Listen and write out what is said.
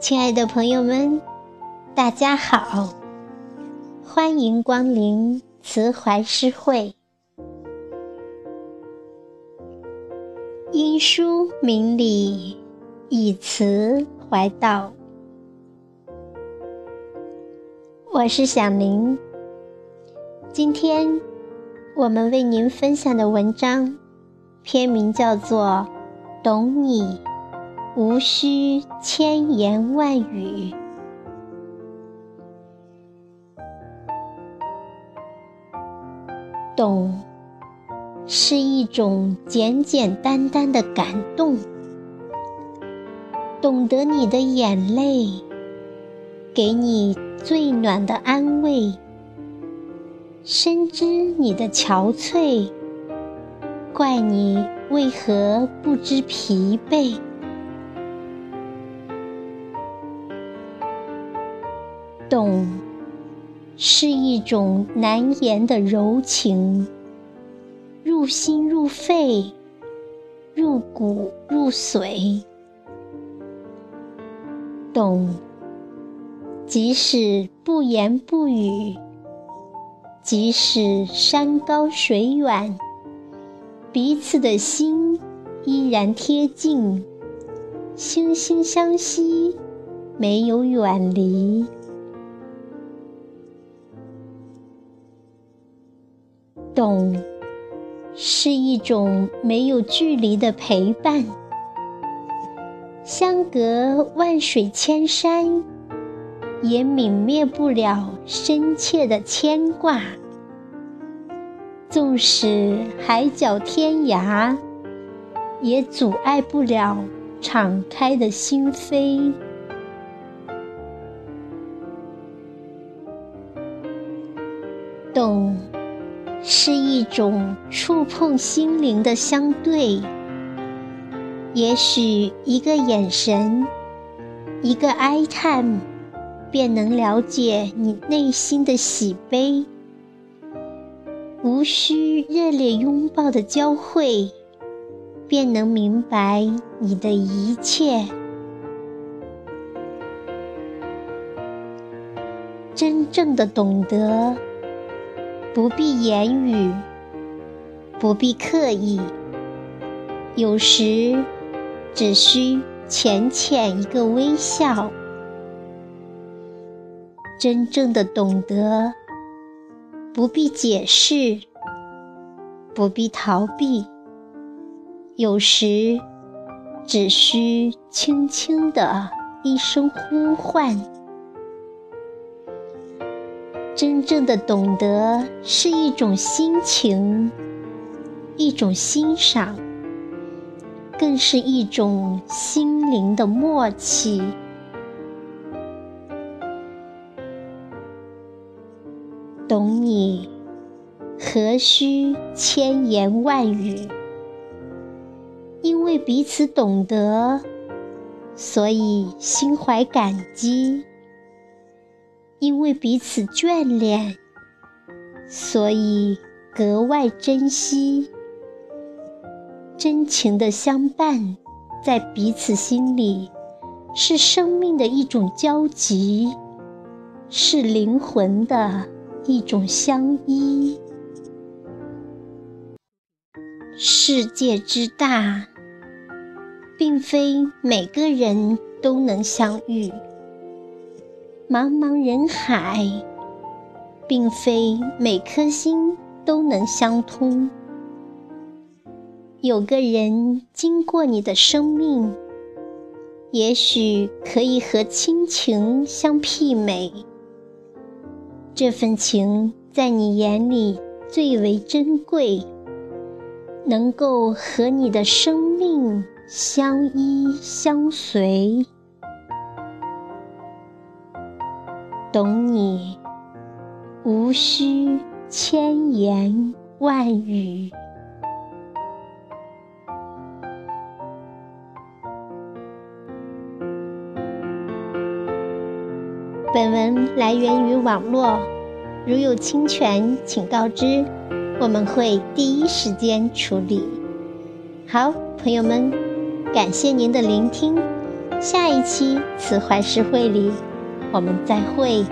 亲爱的朋友们，大家好，欢迎光临慈怀诗会。因书明理，以词怀道。我是小林。今天我们为您分享的文章，篇名叫做《懂你》，无需千言万语。懂。是一种简简单单的感动，懂得你的眼泪，给你最暖的安慰，深知你的憔悴，怪你为何不知疲惫。懂，是一种难言的柔情。入心入肺，入骨入髓，懂。即使不言不语，即使山高水远，彼此的心依然贴近，惺惺相惜，没有远离。懂。是一种没有距离的陪伴，相隔万水千山，也泯灭不了深切的牵挂。纵使海角天涯，也阻碍不了敞开的心扉。懂。是一种触碰心灵的相对，也许一个眼神，一个哀叹，便能了解你内心的喜悲；无需热烈拥抱的交汇，便能明白你的一切。真正的懂得。不必言语，不必刻意，有时只需浅浅一个微笑。真正的懂得，不必解释，不必逃避，有时只需轻轻的一声呼唤。真正的懂得是一种心情，一种欣赏，更是一种心灵的默契。懂你，何须千言万语？因为彼此懂得，所以心怀感激。因为彼此眷恋，所以格外珍惜。真情的相伴，在彼此心里，是生命的一种交集，是灵魂的一种相依。世界之大，并非每个人都能相遇。茫茫人海，并非每颗心都能相通。有个人经过你的生命，也许可以和亲情相媲美。这份情在你眼里最为珍贵，能够和你的生命相依相随。懂你，无需千言万语。本文来源于网络，如有侵权，请告知，我们会第一时间处理。好，朋友们，感谢您的聆听，下一期慈怀诗会里，我们再会。